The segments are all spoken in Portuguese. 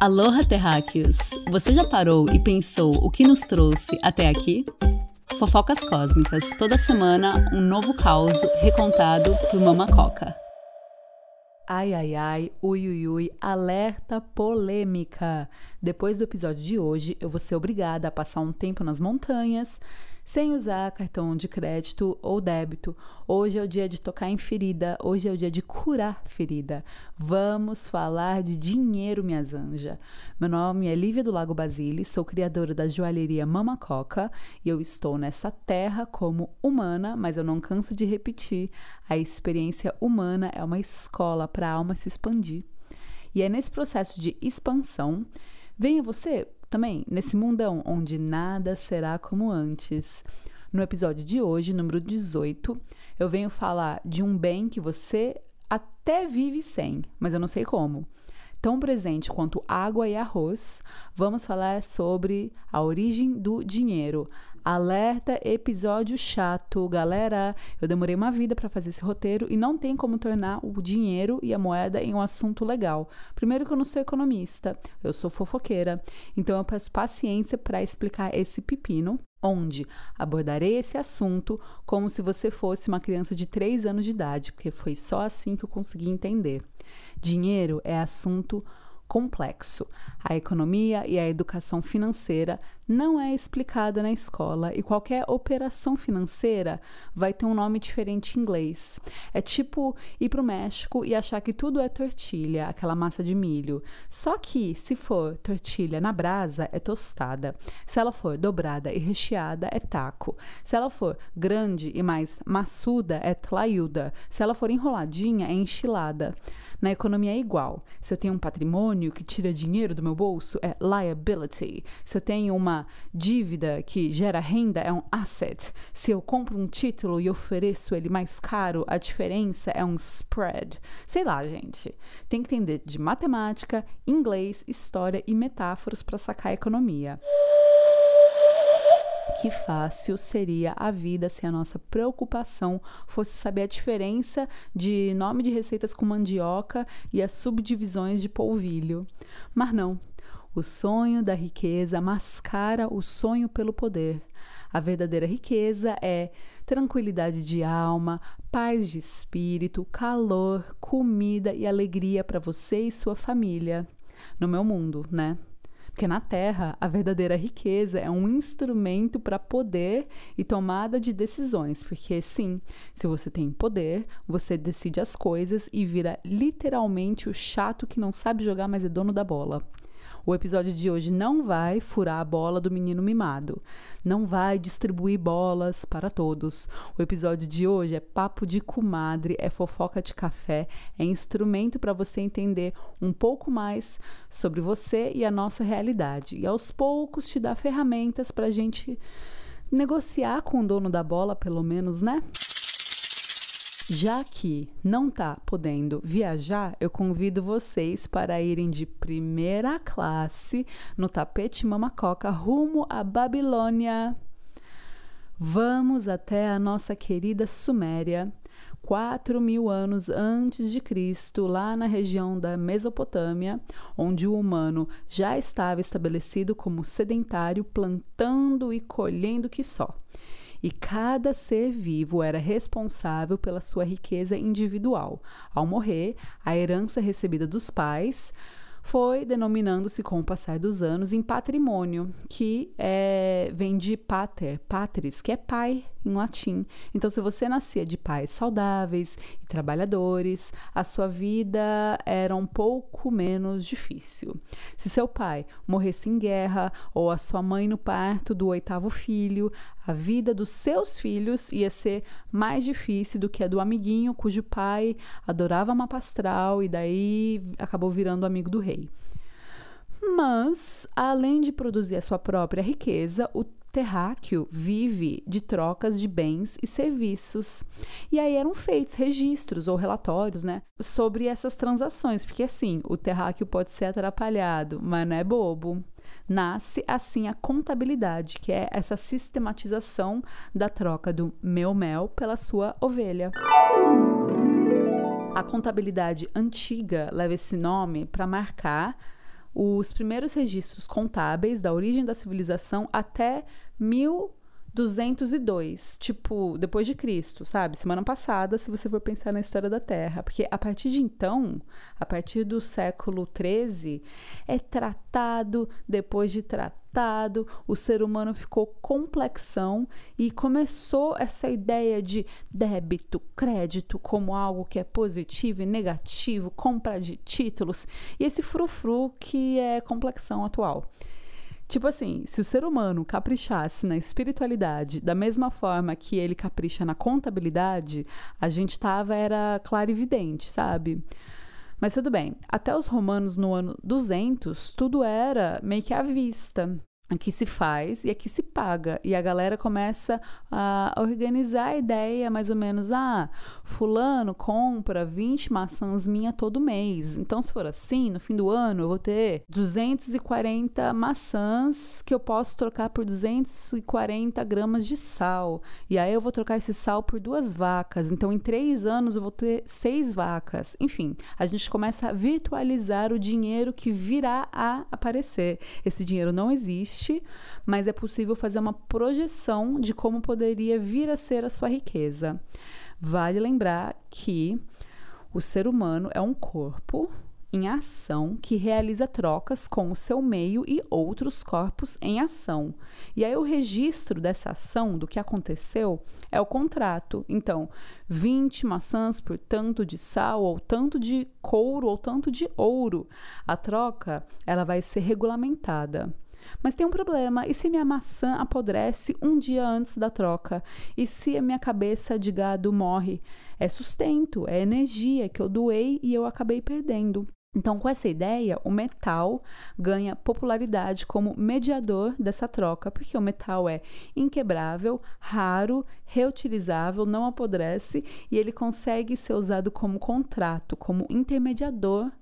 Aloha Terráqueos! Você já parou e pensou o que nos trouxe até aqui? Fofocas Cósmicas, toda semana um novo caos recontado por Mama Coca. Ai, ai, ai, ui, ui, ui, alerta polêmica! Depois do episódio de hoje, eu vou ser obrigada a passar um tempo nas montanhas sem usar cartão de crédito ou débito. Hoje é o dia de tocar em ferida, hoje é o dia de curar ferida. Vamos falar de dinheiro, minhas anjas. Meu nome é Lívia do Lago Basile, sou criadora da joalheria Mama Coca e eu estou nessa terra como humana, mas eu não canso de repetir: a experiência humana é uma escola para a alma se expandir. E é nesse processo de expansão, venha você também nesse mundão onde nada será como antes. No episódio de hoje, número 18, eu venho falar de um bem que você até vive sem, mas eu não sei como. Tão presente quanto água e arroz, vamos falar sobre a origem do dinheiro, Alerta episódio chato, galera. Eu demorei uma vida para fazer esse roteiro e não tem como tornar o dinheiro e a moeda em um assunto legal. Primeiro que eu não sou economista, eu sou fofoqueira. Então eu peço paciência para explicar esse pepino onde abordarei esse assunto como se você fosse uma criança de 3 anos de idade, porque foi só assim que eu consegui entender. Dinheiro é assunto complexo. A economia e a educação financeira não é explicada na escola e qualquer operação financeira vai ter um nome diferente em inglês. É tipo ir para o México e achar que tudo é tortilha, aquela massa de milho. Só que se for tortilha na brasa, é tostada. Se ela for dobrada e recheada, é taco. Se ela for grande e mais maçuda, é tlayuda. Se ela for enroladinha, é enchilada. Na economia é igual. Se eu tenho um patrimônio que tira dinheiro do meu bolso, é liability. Se eu tenho uma dívida que gera renda é um asset. Se eu compro um título e ofereço ele mais caro, a diferença é um spread. Sei lá, gente. Tem que entender de matemática, inglês, história e metáforas para sacar a economia. Que fácil seria a vida se a nossa preocupação fosse saber a diferença de nome de receitas com mandioca e as subdivisões de polvilho. Mas não, o sonho da riqueza mascara o sonho pelo poder. A verdadeira riqueza é tranquilidade de alma, paz de espírito, calor, comida e alegria para você e sua família. No meu mundo, né? Porque na Terra, a verdadeira riqueza é um instrumento para poder e tomada de decisões. Porque, sim, se você tem poder, você decide as coisas e vira literalmente o chato que não sabe jogar, mas é dono da bola. O episódio de hoje não vai furar a bola do menino mimado, não vai distribuir bolas para todos. O episódio de hoje é papo de comadre, é fofoca de café, é instrumento para você entender um pouco mais sobre você e a nossa realidade. E aos poucos te dá ferramentas para a gente negociar com o dono da bola, pelo menos, né? Já que não está podendo viajar, eu convido vocês para irem de primeira classe no tapete Mamacoca rumo à Babilônia. Vamos até a nossa querida Suméria, 4 mil anos antes de Cristo, lá na região da Mesopotâmia, onde o humano já estava estabelecido como sedentário, plantando e colhendo que só e cada ser vivo era responsável pela sua riqueza individual. Ao morrer, a herança recebida dos pais foi denominando-se com o passar dos anos em patrimônio, que é, vem de pater, patris, que é pai em latim. Então, se você nascia de pais saudáveis e trabalhadores, a sua vida era um pouco menos difícil. Se seu pai morresse em guerra ou a sua mãe no parto do oitavo filho, a vida dos seus filhos ia ser mais difícil do que a do amiguinho cujo pai adorava mapa astral e daí acabou virando amigo do rei. Mas, além de produzir a sua própria riqueza, o terráqueo vive de trocas de bens e serviços. E aí eram feitos registros ou relatórios, né, sobre essas transações, porque assim, o terráqueo pode ser atrapalhado, mas não é bobo. Nasce assim a contabilidade, que é essa sistematização da troca do meu mel pela sua ovelha. A contabilidade antiga leva esse nome para marcar os primeiros registros contábeis da origem da civilização até 1202, tipo, depois de Cristo, sabe? Semana passada, se você for pensar na história da Terra, porque a partir de então, a partir do século 13, é tratado depois de tratado o ser humano ficou complexão e começou essa ideia de débito, crédito como algo que é positivo e negativo, compra de títulos e esse frufru que é complexão atual. Tipo assim, se o ser humano caprichasse na espiritualidade da mesma forma que ele capricha na contabilidade, a gente tava era clarividente, sabe? Mas tudo bem, até os romanos no ano 200, tudo era meio que à vista. Aqui se faz e aqui se paga. E a galera começa a organizar a ideia, mais ou menos: ah, Fulano compra 20 maçãs minha todo mês. Então, se for assim, no fim do ano eu vou ter 240 maçãs que eu posso trocar por 240 gramas de sal. E aí eu vou trocar esse sal por duas vacas. Então, em três anos eu vou ter seis vacas. Enfim, a gente começa a virtualizar o dinheiro que virá a aparecer. Esse dinheiro não existe existe, mas é possível fazer uma projeção de como poderia vir a ser a sua riqueza. Vale lembrar que o ser humano é um corpo em ação que realiza trocas com o seu meio e outros corpos em ação. E aí o registro dessa ação, do que aconteceu, é o contrato. Então, 20 maçãs por tanto de sal, ou tanto de couro, ou tanto de ouro. A troca, ela vai ser regulamentada. Mas tem um problema. E se minha maçã apodrece um dia antes da troca? E se a minha cabeça de gado morre? É sustento, é energia que eu doei e eu acabei perdendo. Então, com essa ideia, o metal ganha popularidade como mediador dessa troca, porque o metal é inquebrável, raro, reutilizável, não apodrece e ele consegue ser usado como contrato, como intermediador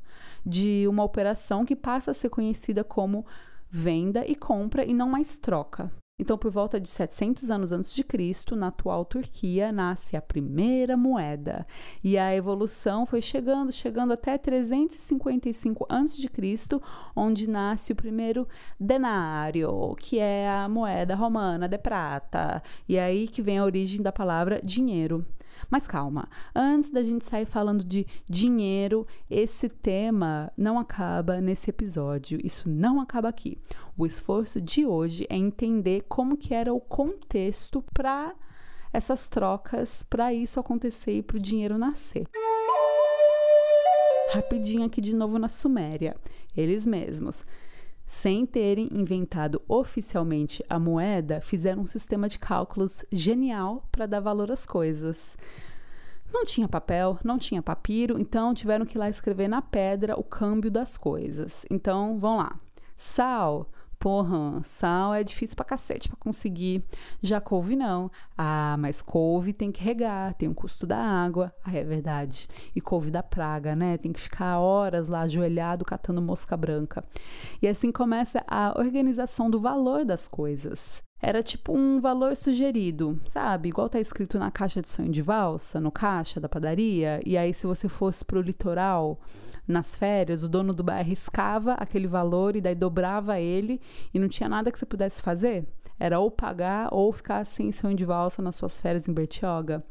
de uma operação que passa a ser conhecida como venda e compra e não mais troca. Então, por volta de 700 anos antes de Cristo, na atual Turquia, nasce a primeira moeda. E a evolução foi chegando, chegando até 355 antes de Cristo, onde nasce o primeiro denário, que é a moeda romana de prata. E é aí que vem a origem da palavra dinheiro. Mas calma, antes da gente sair falando de dinheiro, esse tema não acaba nesse episódio. Isso não acaba aqui. O esforço de hoje é entender como que era o contexto para essas trocas, para isso acontecer e para o dinheiro nascer. Rapidinho aqui de novo na Suméria, eles mesmos sem terem inventado oficialmente a moeda, fizeram um sistema de cálculos genial para dar valor às coisas. Não tinha papel, não tinha papiro, então tiveram que ir lá escrever na pedra o câmbio das coisas. Então, vão lá. Sal, Porra, sal é difícil pra cacete pra conseguir. Já couve não. Ah, mas couve tem que regar, tem o custo da água. Ah, é verdade. E couve da praga, né? Tem que ficar horas lá ajoelhado catando mosca branca. E assim começa a organização do valor das coisas. Era tipo um valor sugerido, sabe? Igual tá escrito na caixa de sonho de valsa, no caixa da padaria. E aí, se você fosse pro litoral, nas férias, o dono do bar arriscava aquele valor e daí dobrava ele e não tinha nada que você pudesse fazer. Era ou pagar ou ficar sem sonho de valsa nas suas férias em Bertioga.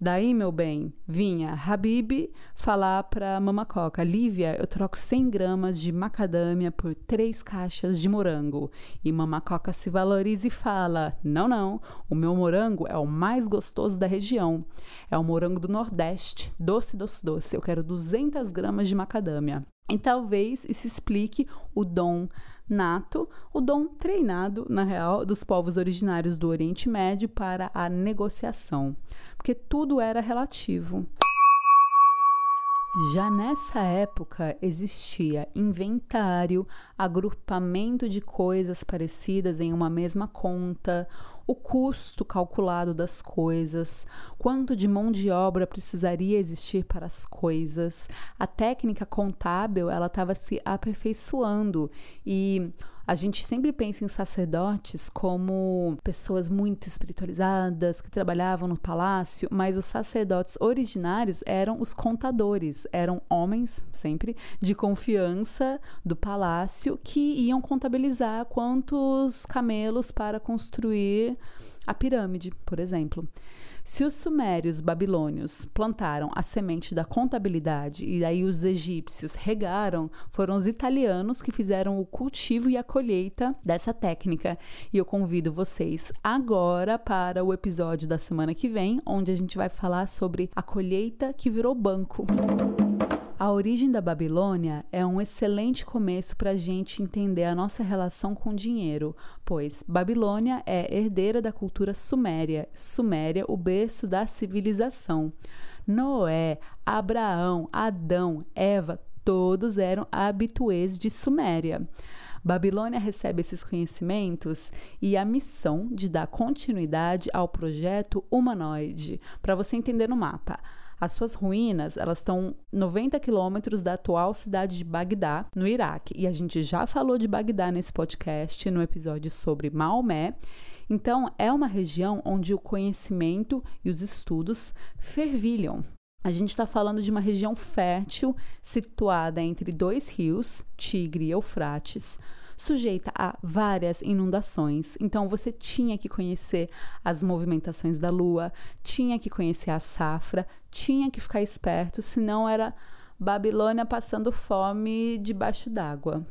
Daí, meu bem, vinha Habib falar para Mamacoca: Lívia, eu troco 100 gramas de macadâmia por três caixas de morango. E Mamacoca se valoriza e fala: Não, não, o meu morango é o mais gostoso da região. É o morango do Nordeste, doce, doce, doce. Eu quero 200 gramas de macadâmia. E talvez isso explique o dom nato, o dom treinado, na real, dos povos originários do Oriente Médio para a negociação, porque tudo era relativo. Já nessa época existia inventário, agrupamento de coisas parecidas em uma mesma conta, o custo calculado das coisas, quanto de mão de obra precisaria existir para as coisas. A técnica contábil ela estava se aperfeiçoando e A gente sempre pensa em sacerdotes como pessoas muito espiritualizadas que trabalhavam no palácio, mas os sacerdotes originários eram os contadores, eram homens, sempre, de confiança do palácio que iam contabilizar quantos camelos para construir a pirâmide, por exemplo. Se os sumérios babilônios plantaram a semente da contabilidade e aí os egípcios regaram, foram os italianos que fizeram o cultivo e a colheita dessa técnica. E eu convido vocês agora para o episódio da semana que vem, onde a gente vai falar sobre a colheita que virou banco. A origem da Babilônia é um excelente começo para a gente entender a nossa relação com dinheiro, pois Babilônia é herdeira da cultura suméria, Suméria, o berço da civilização. Noé, Abraão, Adão, Eva, todos eram habituês de Suméria. Babilônia recebe esses conhecimentos e a missão de dar continuidade ao projeto humanoide. Para você entender no mapa, as suas ruínas, elas estão 90 quilômetros da atual cidade de Bagdá, no Iraque. E a gente já falou de Bagdá nesse podcast, no episódio sobre Maomé. Então, é uma região onde o conhecimento e os estudos fervilham. A gente está falando de uma região fértil situada entre dois rios, Tigre e Eufrates, sujeita a várias inundações. Então você tinha que conhecer as movimentações da lua, tinha que conhecer a safra, tinha que ficar esperto, senão era Babilônia passando fome debaixo d'água.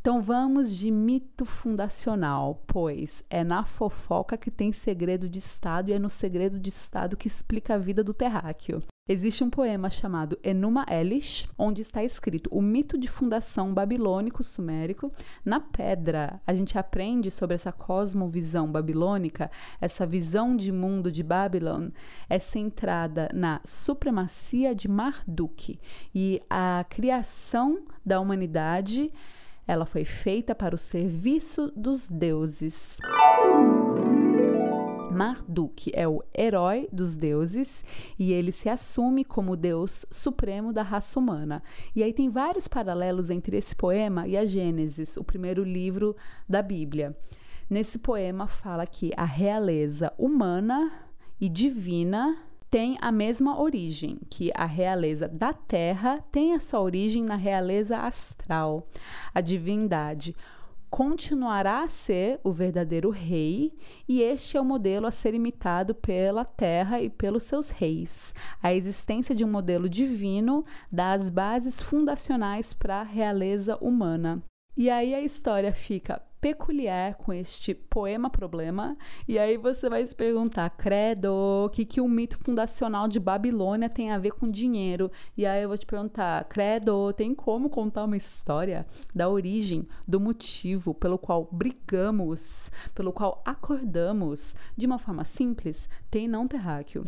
Então vamos de mito fundacional, pois é na fofoca que tem segredo de Estado e é no segredo de Estado que explica a vida do terráqueo. Existe um poema chamado Enuma Elish, onde está escrito o mito de fundação babilônico-sumérico na pedra. A gente aprende sobre essa cosmovisão babilônica, essa visão de mundo de Babylon é centrada na supremacia de Marduk e a criação da humanidade, ela foi feita para o serviço dos deuses. Marduk é o herói dos deuses e ele se assume como deus supremo da raça humana. E aí tem vários paralelos entre esse poema e a Gênesis, o primeiro livro da Bíblia. Nesse poema fala que a realeza humana e divina tem a mesma origem, que a realeza da terra tem a sua origem na realeza astral. A divindade continuará a ser o verdadeiro rei, e este é o modelo a ser imitado pela terra e pelos seus reis. A existência de um modelo divino dá as bases fundacionais para a realeza humana. E aí a história fica peculiar com este poema problema. E aí você vai se perguntar, credo, o que, que o mito fundacional de Babilônia tem a ver com dinheiro? E aí eu vou te perguntar, credo, tem como contar uma história da origem, do motivo pelo qual brigamos, pelo qual acordamos de uma forma simples? Tem não terráqueo.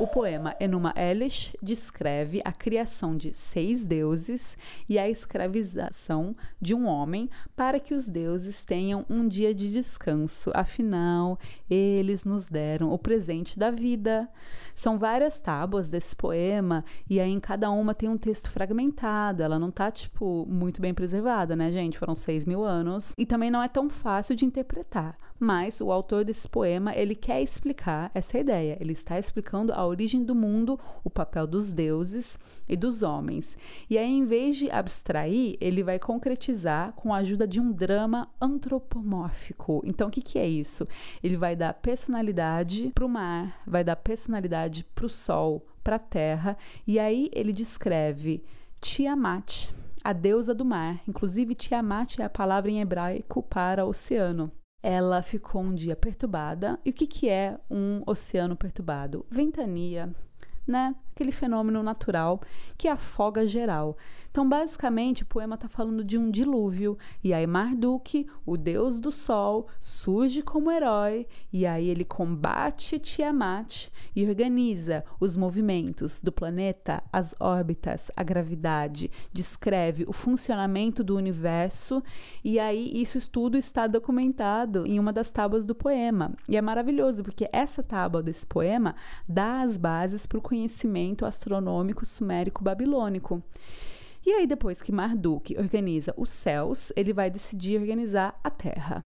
O poema Enuma Elish descreve a criação de seis deuses e a escravização de um homem para que os deuses tenham um dia de descanso. Afinal, eles nos deram o presente da vida. São várias tábuas desse poema e aí em cada uma tem um texto fragmentado. Ela não tá, tipo, muito bem preservada, né, gente? Foram seis mil anos. E também não é tão fácil de interpretar. Mas o autor desse poema, ele quer explicar essa ideia. Ele está explicando a origem do mundo, o papel dos deuses e dos homens. E aí, em vez de abstrair, ele vai concretizar com a ajuda de um drama antropomórfico. Então, o que, que é isso? Ele vai dar personalidade para o mar, vai dar personalidade para o sol, para a terra, e aí ele descreve Tiamat, a deusa do mar. Inclusive, Tiamat é a palavra em hebraico para oceano ela ficou um dia perturbada. E o que, que é um oceano perturbado? Ventania, né? Aquele fenômeno natural que afoga geral. Então, basicamente, o poema está falando de um dilúvio, e aí Marduk, o deus do sol, surge como herói, e aí ele combate Tiamat e organiza os movimentos do planeta, as órbitas, a gravidade, descreve o funcionamento do universo, e aí isso tudo está documentado em uma das tábuas do poema. E é maravilhoso, porque essa tábua desse poema dá as bases para o conhecimento astronômico sumérico babilônico. E aí, depois que Marduk organiza os céus, ele vai decidir organizar a terra.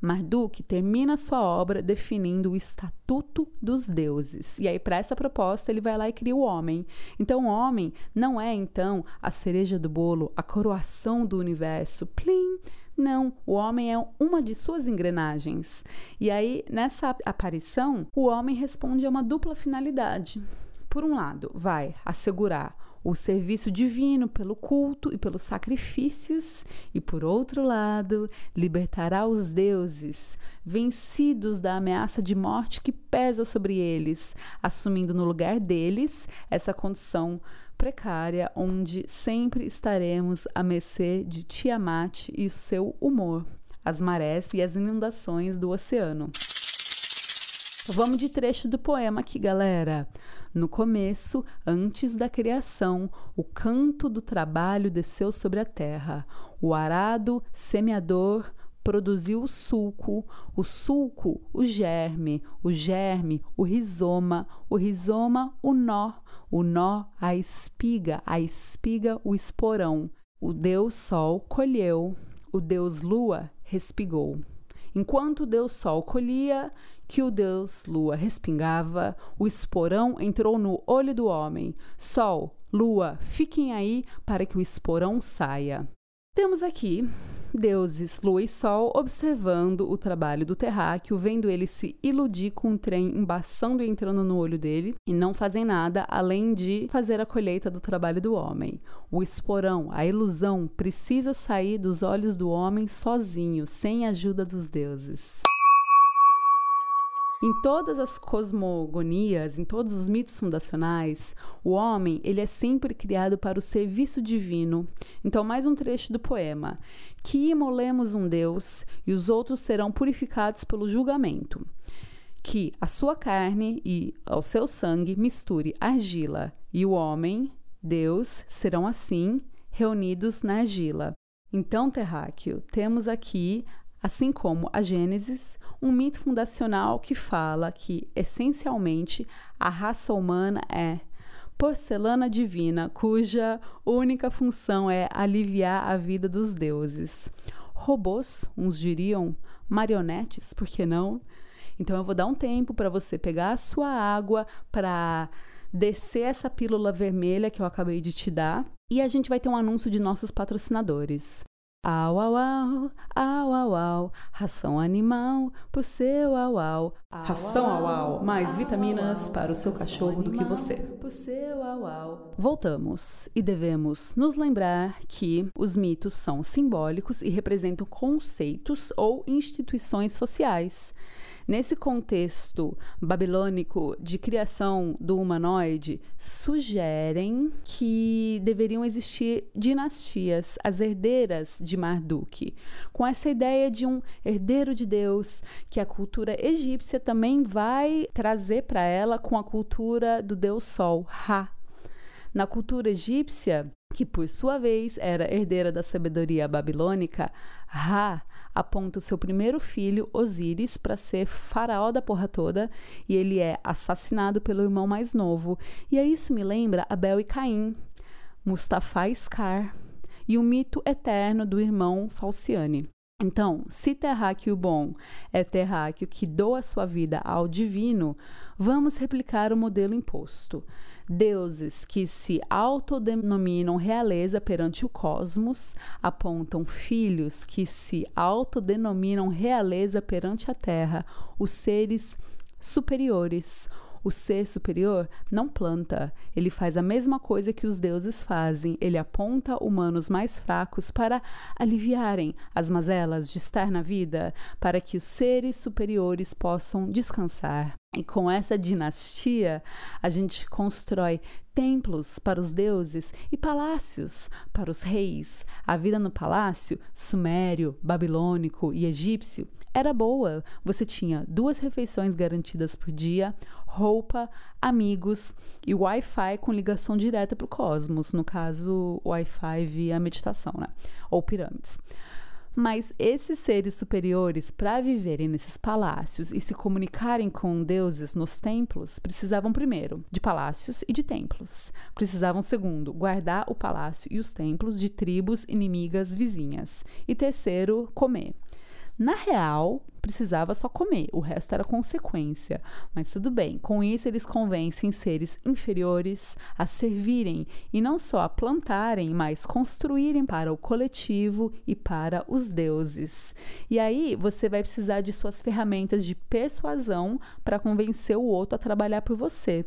Marduk termina sua obra definindo o estatuto dos deuses. E aí, para essa proposta, ele vai lá e cria o homem. Então, o homem não é, então, a cereja do bolo, a coroação do universo. Plim! Não, o homem é uma de suas engrenagens. E aí, nessa aparição, o homem responde a uma dupla finalidade. Por um lado, vai assegurar o serviço divino pelo culto e pelos sacrifícios, e por outro lado, libertará os deuses, vencidos da ameaça de morte que pesa sobre eles, assumindo no lugar deles essa condição precária onde sempre estaremos à mercê de Tiamat e seu humor, as marés e as inundações do oceano. Vamos de trecho do poema aqui, galera. No começo, antes da criação, o canto do trabalho desceu sobre a terra. O arado, semeador, produziu o sulco, o sulco, o germe, o germe, o rizoma, o rizoma, o nó, o nó, a espiga, a espiga, o esporão. O Deus Sol colheu, o Deus Lua respigou. Enquanto o Deus Sol colhia, que o deus Lua respingava, o esporão entrou no olho do homem. Sol, Lua, fiquem aí para que o esporão saia. Temos aqui deuses Lua e Sol observando o trabalho do terráqueo, vendo ele se iludir com um trem embaçando e entrando no olho dele, e não fazem nada além de fazer a colheita do trabalho do homem. O esporão, a ilusão, precisa sair dos olhos do homem sozinho, sem a ajuda dos deuses. Em todas as cosmogonias, em todos os mitos fundacionais, o homem ele é sempre criado para o serviço divino. Então, mais um trecho do poema: que imolemos um Deus e os outros serão purificados pelo julgamento. Que a sua carne e ao seu sangue misture argila, e o homem, Deus, serão assim reunidos na argila. Então, terráqueo, temos aqui assim como a Gênesis, um mito fundacional que fala que, essencialmente, a raça humana é porcelana divina, cuja única função é aliviar a vida dos deuses. Robôs, uns diriam, marionetes, por que não? Então eu vou dar um tempo para você pegar a sua água para descer essa pílula vermelha que eu acabei de te dar e a gente vai ter um anúncio de nossos patrocinadores. Au, au, au, au, au, au, ração animal por seu au, au. Ração au, au, mais vitaminas para o seu cachorro do que você. Por seu au, au. Voltamos e devemos nos lembrar que os mitos são simbólicos e representam conceitos ou instituições sociais. Nesse contexto babilônico de criação do humanoide, sugerem que deveriam existir dinastias, as herdeiras de Marduk, com essa ideia de um herdeiro de Deus que a cultura egípcia também vai trazer para ela com a cultura do deus Sol, Ra. Na cultura egípcia, que por sua vez era herdeira da sabedoria babilônica, Ra aponta o seu primeiro filho, Osíris, para ser faraó da porra toda e ele é assassinado pelo irmão mais novo. E aí isso me lembra Abel e Caim, Mustafa e Scar e o mito eterno do irmão Falciane. Então, se terráqueo bom é terráqueo que doa sua vida ao divino, vamos replicar o modelo imposto. Deuses que se autodenominam realeza perante o cosmos apontam filhos que se autodenominam realeza perante a terra, os seres superiores, o ser superior não planta, ele faz a mesma coisa que os deuses fazem, ele aponta humanos mais fracos para aliviarem as mazelas de estar na vida, para que os seres superiores possam descansar. E com essa dinastia, a gente constrói templos para os deuses e palácios para os reis. A vida no palácio, sumério, babilônico e egípcio, era boa. Você tinha duas refeições garantidas por dia, roupa, amigos e Wi-Fi com ligação direta para o cosmos, no caso, Wi-Fi via meditação, né? Ou pirâmides. Mas esses seres superiores, para viverem nesses palácios e se comunicarem com deuses nos templos, precisavam primeiro de palácios e de templos. Precisavam, segundo, guardar o palácio e os templos de tribos inimigas vizinhas. E terceiro, comer. Na real, precisava só comer, o resto era consequência. Mas tudo bem, com isso eles convencem seres inferiores a servirem e não só a plantarem, mas construírem para o coletivo e para os deuses. E aí você vai precisar de suas ferramentas de persuasão para convencer o outro a trabalhar por você.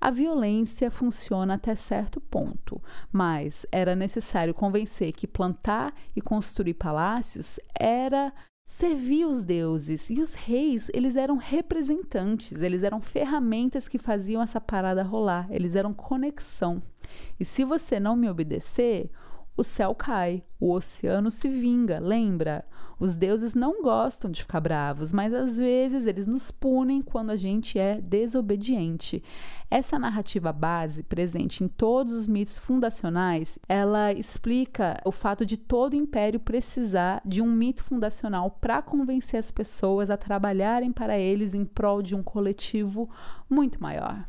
A violência funciona até certo ponto, mas era necessário convencer que plantar e construir palácios era servia os deuses e os reis, eles eram representantes, eles eram ferramentas que faziam essa parada rolar, eles eram conexão. E se você não me obedecer, o céu cai, o oceano se vinga, lembra? Os deuses não gostam de ficar bravos, mas às vezes eles nos punem quando a gente é desobediente. Essa narrativa base, presente em todos os mitos fundacionais, ela explica o fato de todo império precisar de um mito fundacional para convencer as pessoas a trabalharem para eles em prol de um coletivo muito maior.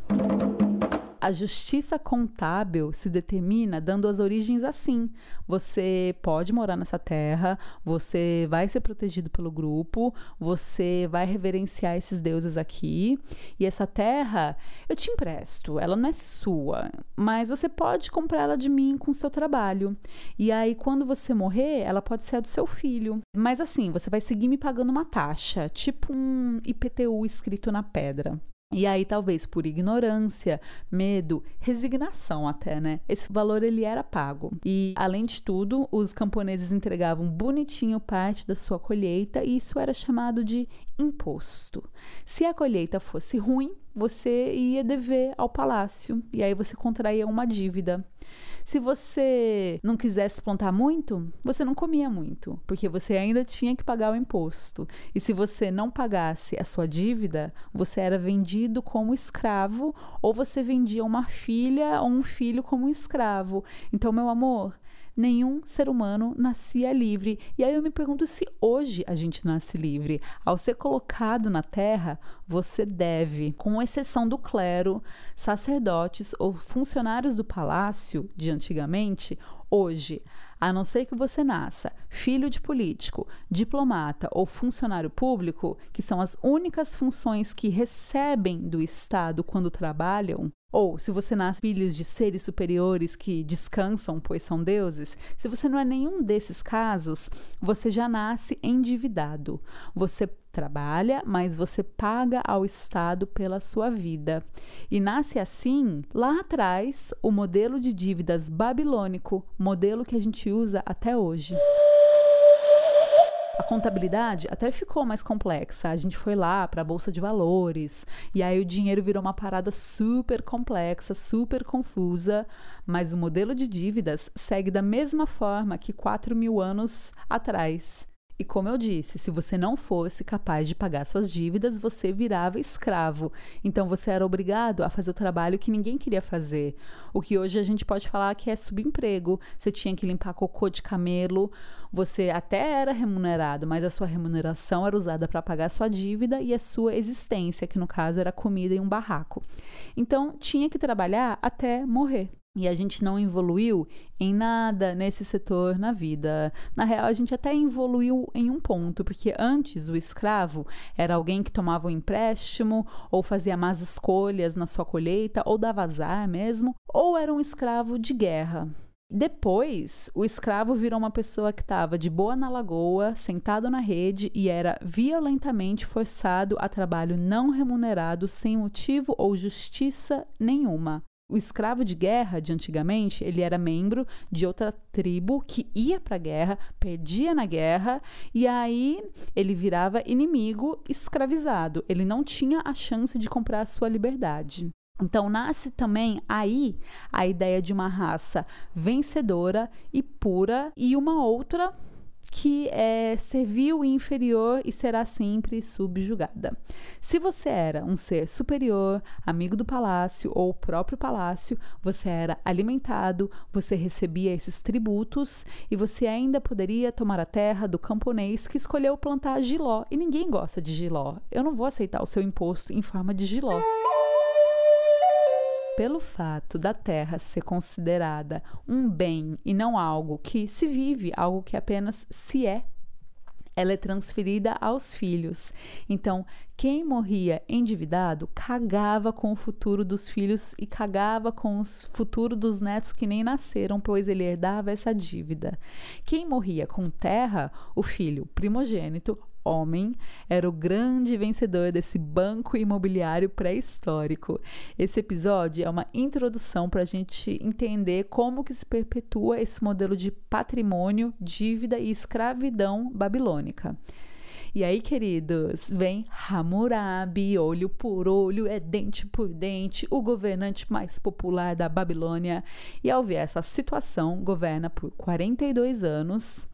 A justiça contábil se determina dando as origens assim. Você pode morar nessa terra, você vai ser protegido pelo grupo, você vai reverenciar esses deuses aqui, e essa terra eu te empresto, ela não é sua, mas você pode comprar ela de mim com seu trabalho. E aí, quando você morrer, ela pode ser a do seu filho. Mas assim, você vai seguir me pagando uma taxa, tipo um IPTU escrito na pedra. E aí, talvez por ignorância, medo, resignação até, né? Esse valor ele era pago. E, além de tudo, os camponeses entregavam bonitinho parte da sua colheita e isso era chamado de imposto. Se a colheita fosse ruim, você ia dever ao palácio e aí você contraía uma dívida. Se você não quisesse plantar muito, você não comia muito, porque você ainda tinha que pagar o imposto. E se você não pagasse a sua dívida, você era vendido como escravo ou você vendia uma filha ou um filho como escravo. Então, meu amor, nenhum ser humano nascia livre. E aí eu me pergunto se hoje a gente nasce livre. Ao ser colocado na terra, você deve, com exceção do clero, sacerdotes ou funcionários do palácio de antigamente, hoje, a não ser que você nasça filho de político, diplomata ou funcionário público, que são as únicas funções que recebem do Estado quando trabalham, ou se você nasce filhos de seres superiores que descansam, pois são deuses, se você não é nenhum desses casos, você já nasce endividado. Você trabalha, mas você paga ao Estado pela sua vida. E nasce assim, lá atrás, o modelo de dívidas babilônico, modelo que a gente usa até hoje. A contabilidade até ficou mais complexa. A gente foi lá para a bolsa de valores e aí o dinheiro virou uma parada super complexa, super confusa. Mas o modelo de dívidas segue da mesma forma que 4 mil anos atrás. E como eu disse, se você não fosse capaz de pagar suas dívidas, você virava escravo. Então você era obrigado a fazer o trabalho que ninguém queria fazer. O que hoje a gente pode falar que é subemprego. Você tinha que limpar cocô de camelo. Você até era remunerado, mas a sua remuneração era usada para pagar sua dívida e a sua existência, que no caso era comida em um barraco. Então tinha que trabalhar até morrer. E a gente não evoluiu em nada nesse setor na vida. Na real, a gente até evoluiu em um ponto, porque antes o escravo era alguém que tomava um empréstimo, ou fazia más escolhas na sua colheita, ou dava azar mesmo, ou era um escravo de guerra. Depois, o escravo virou uma pessoa que estava de boa na lagoa, sentado na rede e era violentamente forçado a trabalho não remunerado sem motivo ou justiça nenhuma. O escravo de guerra de antigamente, ele era membro de outra tribo que ia para a guerra, perdia na guerra e aí ele virava inimigo, escravizado. Ele não tinha a chance de comprar a sua liberdade. Então nasce também aí a ideia de uma raça vencedora e pura e uma outra que é servil e inferior e será sempre subjugada. Se você era um ser superior, amigo do palácio ou próprio palácio, você era alimentado, você recebia esses tributos e você ainda poderia tomar a terra do camponês que escolheu plantar giló. E ninguém gosta de giló. Eu não vou aceitar o seu imposto em forma de giló pelo fato da terra ser considerada um bem e não algo que se vive, algo que apenas se é, ela é transferida aos filhos. Então, quem morria endividado cagava com o futuro dos filhos e cagava com o futuro dos netos que nem nasceram, pois ele herdava essa dívida. Quem morria com terra, o filho primogênito homem era o grande vencedor desse banco imobiliário pré-histórico. Esse episódio é uma introdução para a gente entender como que se perpetua esse modelo de patrimônio, dívida e escravidão babilônica. E aí, queridos, vem Hammurabi, olho por olho, é dente por dente, o governante mais popular da Babilônia. E ao ver essa situação, governa por 42 anos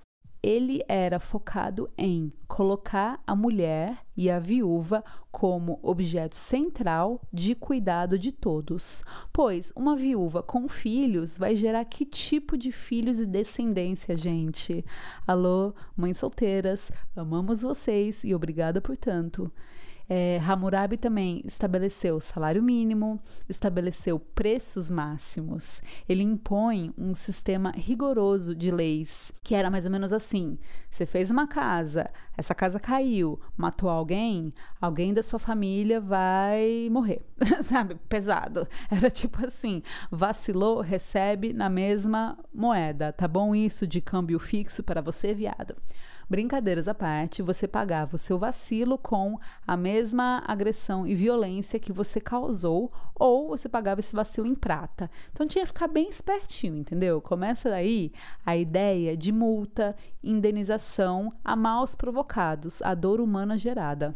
ele era focado em colocar a mulher e a viúva como objeto central de cuidado de todos, pois uma viúva com filhos vai gerar que tipo de filhos e descendência, gente? Alô, mães solteiras, amamos vocês e obrigada por tanto. É, Hammurabi também estabeleceu salário mínimo, estabeleceu preços máximos. Ele impõe um sistema rigoroso de leis, que era mais ou menos assim: você fez uma casa, essa casa caiu, matou alguém, alguém da sua família vai morrer, sabe? Pesado. Era tipo assim: vacilou, recebe na mesma moeda, tá bom? Isso de câmbio fixo para você, viado. Brincadeiras à parte, você pagava o seu vacilo com a mesma agressão e violência que você causou, ou você pagava esse vacilo em prata. Então tinha que ficar bem espertinho, entendeu? Começa daí a ideia de multa, indenização a maus provocados, a dor humana gerada.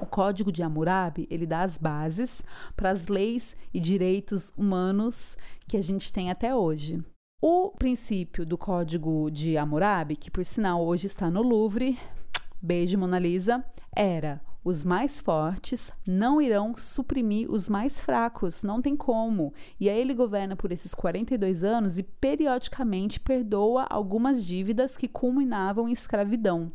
O Código de Hammurabi, ele dá as bases para as leis e direitos humanos que a gente tem até hoje. O princípio do código de Hammurabi, que por sinal hoje está no Louvre, beijo Mona Lisa, era os mais fortes não irão suprimir os mais fracos, não tem como. E aí ele governa por esses 42 anos e periodicamente perdoa algumas dívidas que culminavam em escravidão.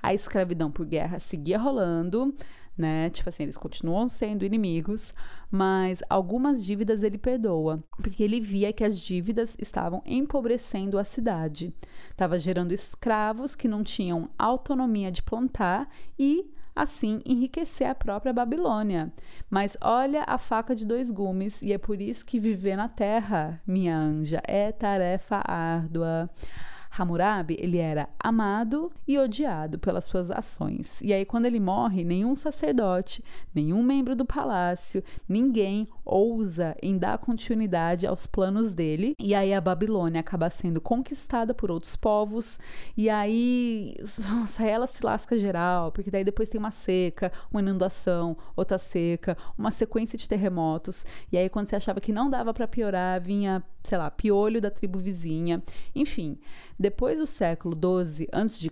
A escravidão por guerra seguia rolando, né? Tipo assim, eles continuam sendo inimigos, mas algumas dívidas ele perdoa, porque ele via que as dívidas estavam empobrecendo a cidade. Estava gerando escravos que não tinham autonomia de plantar e assim enriquecer a própria Babilônia. Mas olha a faca de dois gumes, e é por isso que viver na terra, minha anja, é tarefa árdua. Hammurabi, ele era amado e odiado pelas suas ações. E aí quando ele morre, nenhum sacerdote, nenhum membro do palácio, ninguém ousa em dar continuidade aos planos dele. E aí a Babilônia acaba sendo conquistada por outros povos e aí nossa, ela se lasca geral, porque daí depois tem uma seca, uma inundação, outra seca, uma sequência de terremotos. E aí quando você achava que não dava para piorar, vinha, sei lá, piolho da tribo vizinha. Enfim, depois do século 12 a.C.,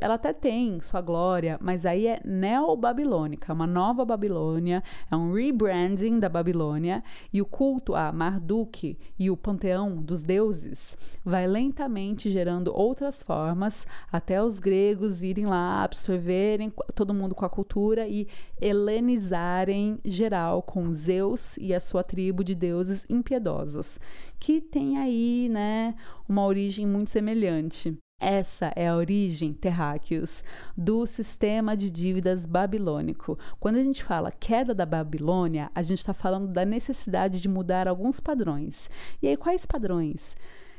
ela até tem sua glória, mas aí é neo-babilônica, uma nova Babilônia, é um rebranding da Babilônia, e o culto a Marduk e o panteão dos deuses vai lentamente gerando outras formas, até os gregos irem lá absorverem todo mundo com a cultura e helenizarem geral com Zeus e a sua tribo de deuses impiedosos, que tem aí, né, uma origem muito semelhante. Essa é a origem, terráqueos, do sistema de dívidas babilônico. Quando a gente fala queda da Babilônia, a gente está falando da necessidade de mudar alguns padrões. E aí, quais padrões?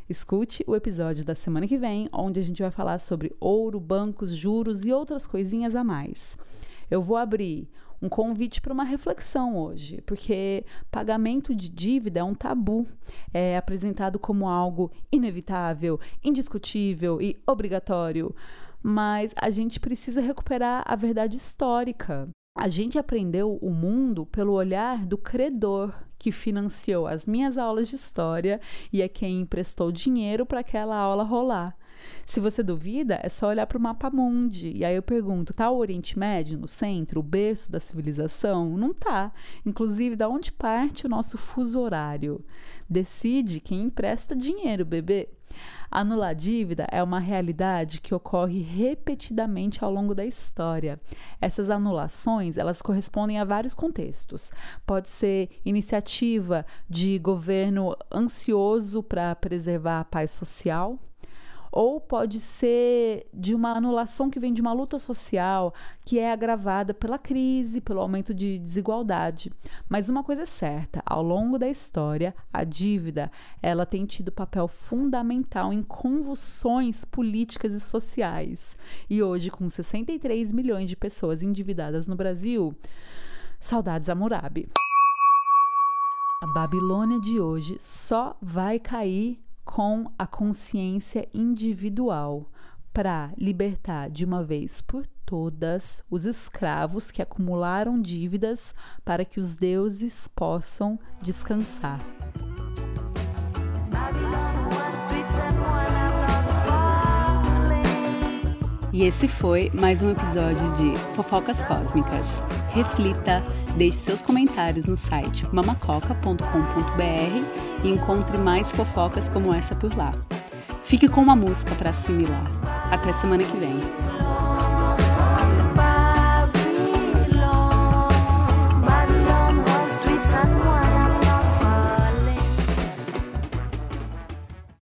Escute o episódio da semana que vem, onde a gente vai falar sobre ouro, bancos, juros e outras coisinhas a mais. Eu vou abrir um convite para uma reflexão hoje, porque pagamento de dívida é um tabu, é apresentado como algo inevitável, indiscutível e obrigatório. Mas a gente precisa recuperar a verdade histórica. A gente aprendeu o mundo pelo olhar do credor que financiou as minhas aulas de história e é quem emprestou dinheiro para aquela aula rolar. Se você duvida, é só olhar para o mapa mundi. E aí eu pergunto: tá o Oriente Médio no centro, o berço da civilização? Não tá. Inclusive, da onde parte o nosso fuso horário? Decide quem empresta dinheiro, bebê. Anular dívida é uma realidade que ocorre repetidamente ao longo da história. Essas anulações, elas correspondem a vários contextos. Pode ser iniciativa de governo ansioso para preservar a paz social, ou pode ser de uma anulação que vem de uma luta social que é agravada pela crise, pelo aumento de desigualdade. Mas uma coisa é certa, ao longo da história, a dívida, ela tem tido papel fundamental em convulsões políticas e sociais. E hoje, com 63 milhões de pessoas endividadas no Brasil, saudades a Murabi. A Babilônia de hoje só vai cair com a consciência individual para libertar de uma vez por todas os escravos que acumularam dívidas para que os deuses possam descansar. E esse foi mais um episódio de Fofocas Cósmicas. Reflita, deixe seus comentários no site mamacoca.com.br e encontre mais fofocas como essa por lá. Fique com uma música para assimilar. Até semana que vem.